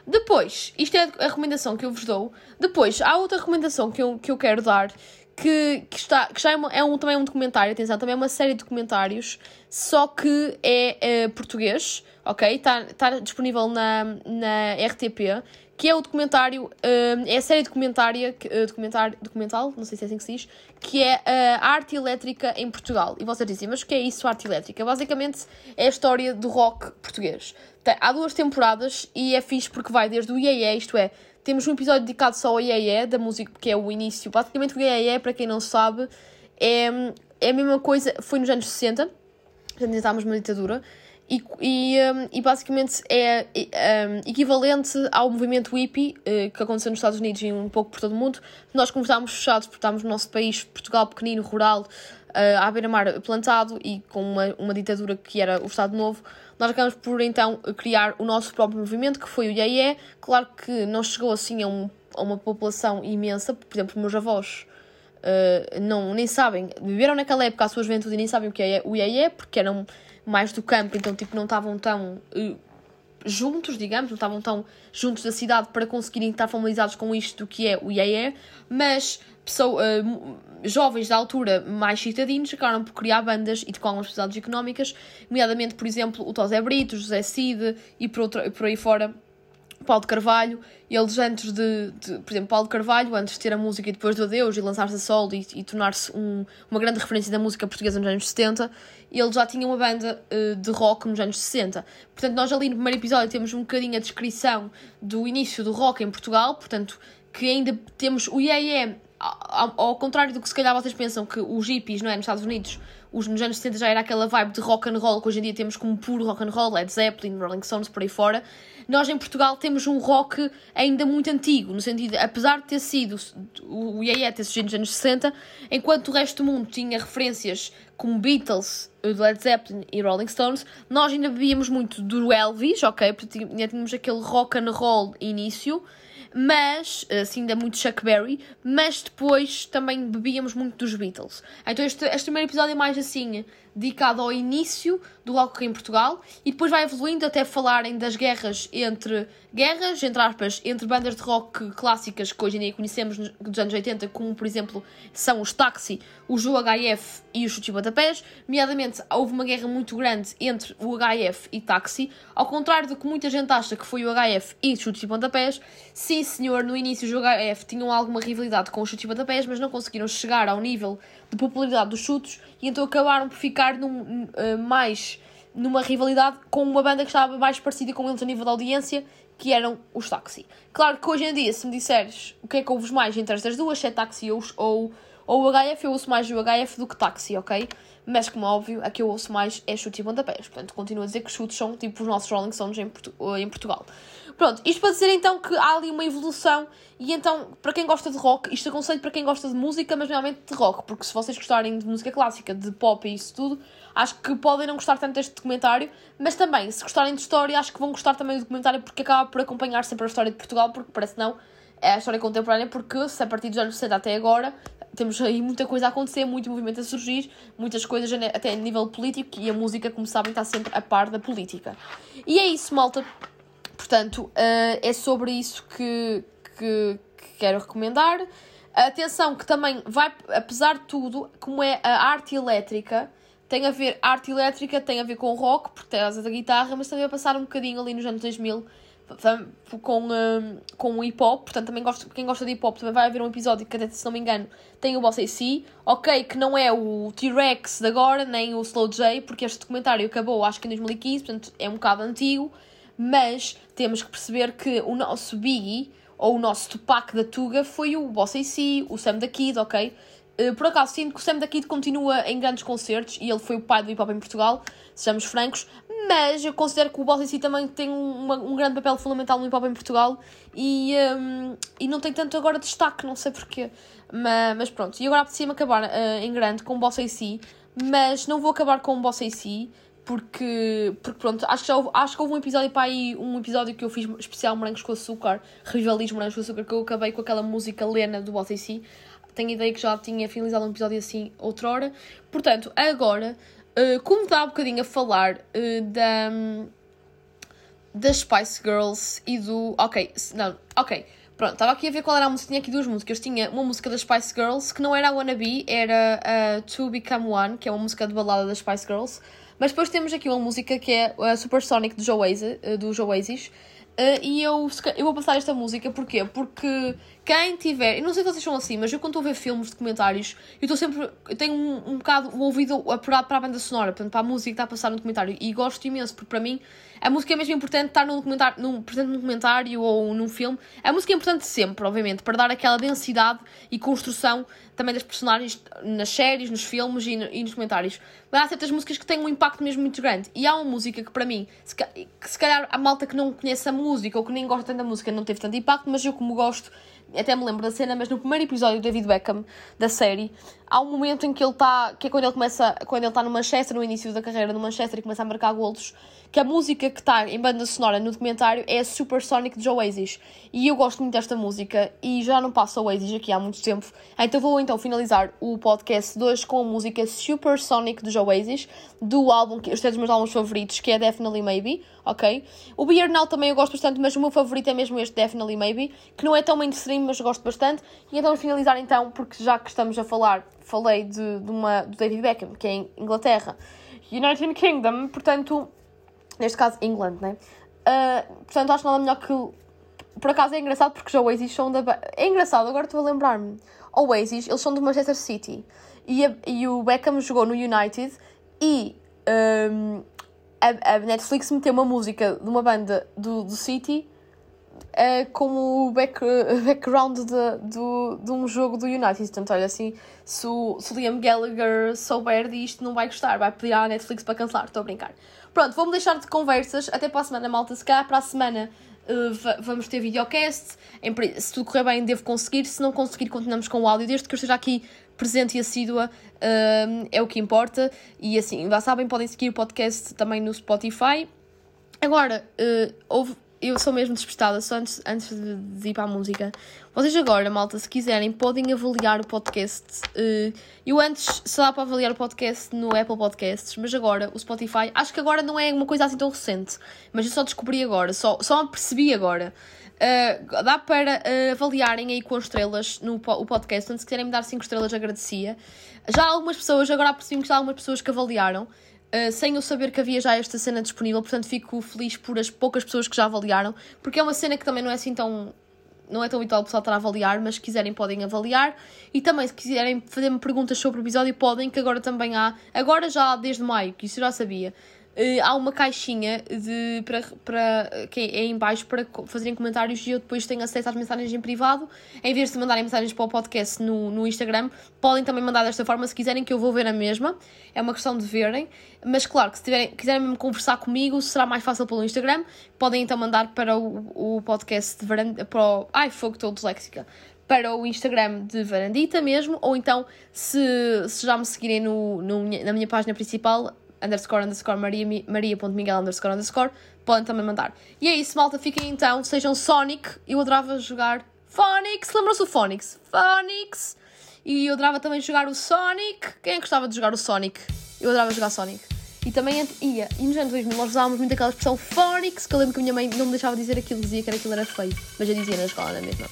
Depois, isto é a recomendação que eu vos dou. Depois, há outra recomendação que eu, que eu quero dar que, que, está, que já é, uma, é um, também um documentário, atenção, também é uma série de documentários, só que é, é português, ok? Está, está disponível na, na RTP, que é o documentário, uh, é a série documentária, uh, documentário, documental, não sei se é assim que se diz, que é a arte elétrica em Portugal. E vocês dizem, mas o que é isso, arte elétrica? Basicamente é a história do rock português. Há duas temporadas e é fixe porque vai desde o IEE, isto é, temos um episódio dedicado só ao IEE, da música, que é o início. Basicamente, o IEE, para quem não sabe, é, é a mesma coisa. Foi nos anos 60, já estávamos numa ditadura, e, e, um, e basicamente é um, equivalente ao movimento hippie uh, que aconteceu nos Estados Unidos e um pouco por todo o mundo. Nós, como estávamos fechados, porque estávamos no nosso país, Portugal pequenino, rural, uh, à beira-mar plantado e com uma, uma ditadura que era o Estado Novo, nós acabamos por então criar o nosso próprio movimento, que foi o IAE. Claro que não chegou assim a, um, a uma população imensa, por exemplo, meus avós. Uh, não, nem sabem, viveram naquela época a sua juventude e nem sabem o que é o IAE, porque eram mais do campo, então tipo, não estavam tão uh, juntos, digamos, não estavam tão juntos da cidade para conseguirem estar familiarizados com isto do que é o IAE, mas pessoa, uh, jovens da altura mais citadinos acabaram por criar bandas e com algumas possibilidades económicas, nomeadamente, por exemplo, o Tosé Brito, José Cid e por, outro, por aí fora Paulo de Carvalho, eles antes de, de, por exemplo, Paulo de Carvalho, antes de ter a música e depois do Adeus e lançar-se a solo e, e tornar-se um, uma grande referência da música portuguesa nos anos 70, ele já tinha uma banda uh, de rock nos anos 60. Portanto, nós ali no primeiro episódio temos um bocadinho a descrição do início do rock em Portugal, portanto, que ainda temos o IEM, ao, ao contrário do que se calhar vocês pensam que os hippies, não é, nos Estados Unidos, os, nos anos 60 já era aquela vibe de rock and roll que hoje em dia temos como puro rock and roll, Led Zeppelin, Rolling Stones, por aí fora. Nós em Portugal temos um rock ainda muito antigo, no sentido, apesar de ter sido o Yeye ter surgido nos anos 60, enquanto o resto do mundo tinha referências como Beatles, Led Zeppelin e Rolling Stones, nós ainda bebíamos muito do Elvis, ok? Porque ainda tínhamos aquele rock and roll início mas, assim, ainda muito Chuck Berry, mas depois também bebíamos muito dos Beatles. Então este, este primeiro episódio é mais assim, dedicado ao início do rock em Portugal e depois vai evoluindo até falarem das guerras entre guerras, entre aspas, entre bandas de rock clássicas que hoje em dia conhecemos dos anos 80, como por exemplo são os Taxi, os UHF e os Chutes Pontapés. Nomeadamente, houve uma guerra muito grande entre o HF e Taxi, ao contrário do que muita gente acha que foi o HF e Chutes e Pontapés. Sim, senhor, no início os UHF tinham alguma rivalidade com os Chutes e Pontapés, mas não conseguiram chegar ao nível de popularidade dos chutes e então acabaram por ficar num, uh, mais numa rivalidade com uma banda que estava mais parecida com eles a nível de audiência, que eram os Taxi. Claro que hoje em dia, se me disseres o que é que ouves mais entre estas duas, se é Taxi ou, ou, ou o HF, eu ouço mais o HF do que Taxi, ok? Mas, como é óbvio, a que eu ouço mais é chutes e pontapés. Portanto, continuo a dizer que chutes são tipo os nossos Rolling Stones em, Portu em Portugal. Pronto, isto para dizer então que há ali uma evolução e então, para quem gosta de rock, isto aconselho para quem gosta de música, mas realmente de rock, porque se vocês gostarem de música clássica, de pop e isso tudo, acho que podem não gostar tanto deste documentário, mas também, se gostarem de história, acho que vão gostar também do documentário porque acaba por acompanhar sempre a história de Portugal, porque parece não é a história contemporânea, porque se a partir dos anos 60 até agora temos aí muita coisa a acontecer, muito movimento a surgir, muitas coisas até a nível político e a música, como sabem, está sempre a par da política. E é isso, malta. Portanto, uh, é sobre isso que, que, que, quero recomendar. Atenção que também vai, apesar de tudo, como é a arte elétrica, tem a ver, arte elétrica tem a ver com rock, a da guitarra, mas também vai passar um bocadinho ali nos anos 2000 com, um, com o hip hop, portanto também gosto, quem gosta de hip hop também vai haver um episódio que até se não me engano tem o Boss AC, ok que não é o T-Rex de agora, nem o Slow J, porque este documentário acabou acho que em 2015, portanto é um bocado antigo, mas temos que perceber que o nosso Biggie, ou o nosso Tupac da Tuga foi o Boss AC, o Sam da Kid, ok? Eh, por acaso, sinto que o Sam da Kid continua em grandes concertos e ele foi o pai do hip hop em Portugal, sejamos francos, mas eu considero que o Boss si também tem uma, um grande papel fundamental no hip hop em Portugal e, um, e não tem tanto agora destaque, não sei porquê. Mas, mas pronto, e agora apetecia-me acabar uh, em grande com o Boss AC, mas não vou acabar com o Boss AC porque, porque pronto, acho que, já houve, acho que houve um episódio para aí, um episódio que eu fiz especial Morangos com Açúcar, Rivalismo Morangos com Açúcar, que eu acabei com aquela música Lena do AC. Tenho ideia que já tinha finalizado um episódio assim outrora. Portanto, agora Uh, como está um bocadinho a falar uh, da, das Spice Girls e do. Ok, não, ok. Pronto, estava aqui a ver qual era a música. Tinha aqui duas músicas. Tinha uma música das Spice Girls que não era a Wannabe, era a To Become One, que é uma música de balada das Spice Girls. Mas depois temos aqui uma música que é a Supersonic do Oasis, do Joe Oasis. Uh, e eu, eu vou passar esta música, porquê? Porque quem tiver, eu não sei se vocês são assim, mas eu quando estou a ver filmes, documentários, eu estou sempre, eu tenho um, um bocado o ouvido apurado para a banda sonora, portanto, para a música que está a passar no documentário, e gosto imenso, porque para mim a música é mesmo importante estar num documentário, num, presente num documentário ou num filme. A música é importante sempre, obviamente, para dar aquela densidade e construção também das personagens nas séries, nos filmes e, no, e nos documentários. Mas há certas músicas que têm um impacto mesmo muito grande. E há uma música que para mim, se, que se calhar a malta que não conhece a música ou que nem gosta tanto da música não teve tanto impacto, mas eu como gosto até me lembro da cena, mas no primeiro episódio do David Beckham, da série, há um momento em que ele está, que é quando ele começa, quando ele está no Manchester, no início da carreira no Manchester e começa a marcar golos, que a música que está em banda sonora no documentário é Supersonic de Oasis. E eu gosto muito desta música e já não passo Oasis aqui há muito tempo. Então vou então finalizar o podcast de hoje com a música Supersonic de Oasis, do álbum, que este é dos meus álbuns favoritos, que é Definitely Maybe, ok? O Beer Now também eu gosto bastante, mas o meu favorito é mesmo este Definitely Maybe, que não é tão mainstream, mas gosto bastante. E então vamos finalizar então, porque já que estamos a falar, falei de, de uma, do David Beckham, que é em Inglaterra, United Kingdom, portanto, neste caso England, né? Uh, portanto, acho nada melhor que. Por acaso é engraçado porque os Oasis são da. É engraçado, agora estou a lembrar-me. Oasis, eles são do Manchester City. E, a, e o Beckham jogou no United e um, a, a, Netflix meteu uma música de uma banda do, do City uh, como back, background de, do, de um jogo do United. Portanto, olha assim, se o, se o Liam Gallagher souber disto, não vai gostar, vai pedir à Netflix para cancelar. Estou a brincar. Pronto, vou-me deixar de conversas. Até para a semana, malta. Se calhar para a semana uh, vamos ter videocast. Se tudo correr bem, devo conseguir. Se não conseguir, continuamos com o áudio. Desde que eu esteja aqui presente e assídua, uh, é o que importa. E assim, já sabem, podem seguir o podcast também no Spotify. Agora, uh, houve eu sou mesmo despistada, só antes, antes de, de, ir para a música. Vocês agora, malta, se quiserem, podem avaliar o podcast. Uh, eu antes só dá para avaliar o podcast no Apple Podcasts, mas agora o Spotify, acho que agora não é uma coisa assim tão recente, mas eu só descobri agora, só, só percebi agora. Uh, dá para uh, avaliarem aí com estrelas no o podcast, então se quiserem me dar 5 estrelas agradecia. Já algumas pessoas, agora percebi que já algumas pessoas que avaliaram. Uh, sem eu saber que havia já esta cena disponível, portanto fico feliz por as poucas pessoas que já avaliaram, porque é uma cena que também não é assim tão. Não é tão habitual o pessoal estar a avaliar, mas se quiserem podem avaliar. E também, se quiserem fazer-me perguntas sobre o episódio, podem, que agora também há. Agora já desde maio, que isso eu já sabia. Uh, há uma caixinha de, para, para, que é em baixo para fazerem comentários e eu depois tenho acesso às mensagens em privado. Em vez de mandarem mensagens para o podcast no, no Instagram, podem também mandar desta forma se quiserem, que eu vou ver a mesma. É uma questão de verem. Mas claro, que se tiverem, quiserem mesmo conversar comigo, será mais fácil pelo Instagram. Podem então mandar para o, o podcast de varanda, para o. Ai, fogo, estou disléxica para o Instagram de Varandita mesmo, ou então se, se já me seguirem no, no, na minha página principal, underscore underscore maria, maria.miguel underscore underscore, podem também mandar. E é isso, malta, fiquem então, sejam Sonic, eu adorava jogar Phonics, lembram-se do Phonics? Phonics! E eu adorava também jogar o Sonic, quem é gostava de jogar o Sonic? Eu adorava jogar Sonic. E também ia, e nos anos 2000 nós usávamos muito aquela expressão Phonics, que eu lembro que a minha mãe não me deixava dizer aquilo, dizia que aquilo era feio, mas eu dizia na escola, não é mesmo?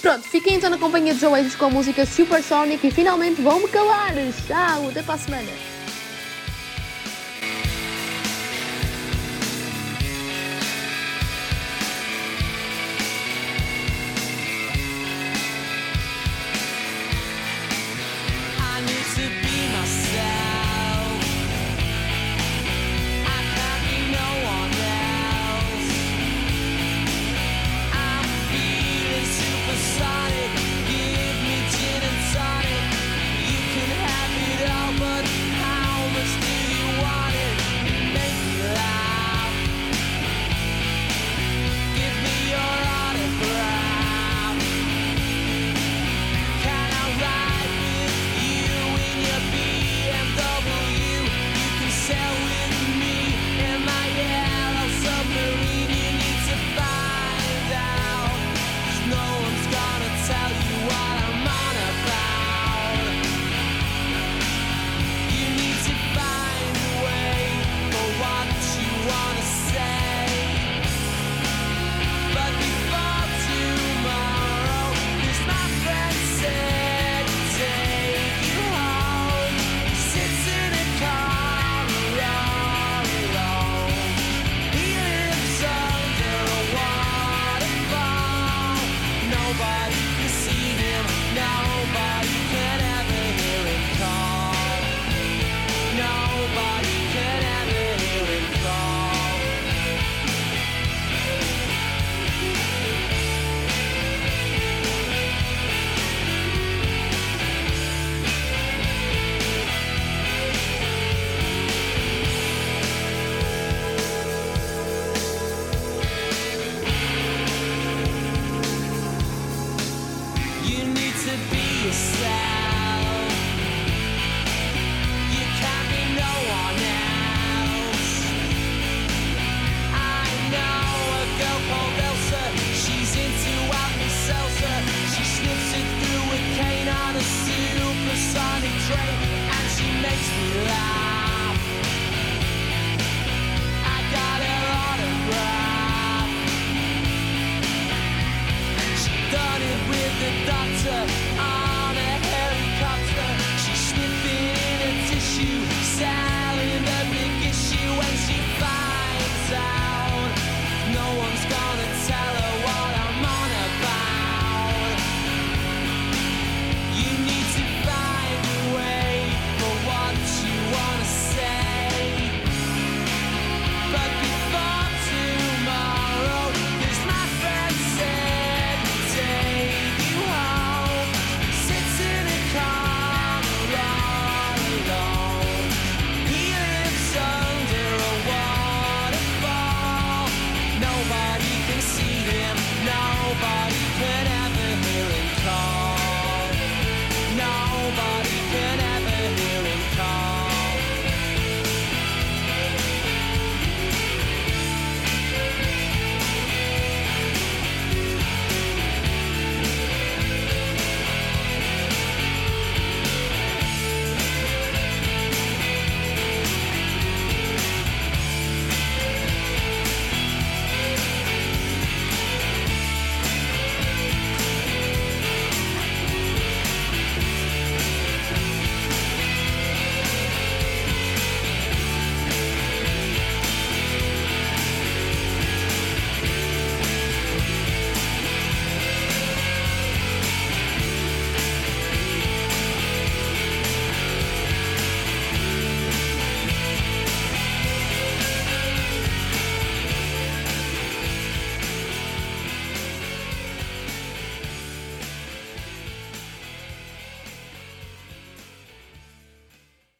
Pronto, fiquem então na companhia de Oasis com a música Super Sonic e finalmente vão-me calar! Tchau, até para a semana!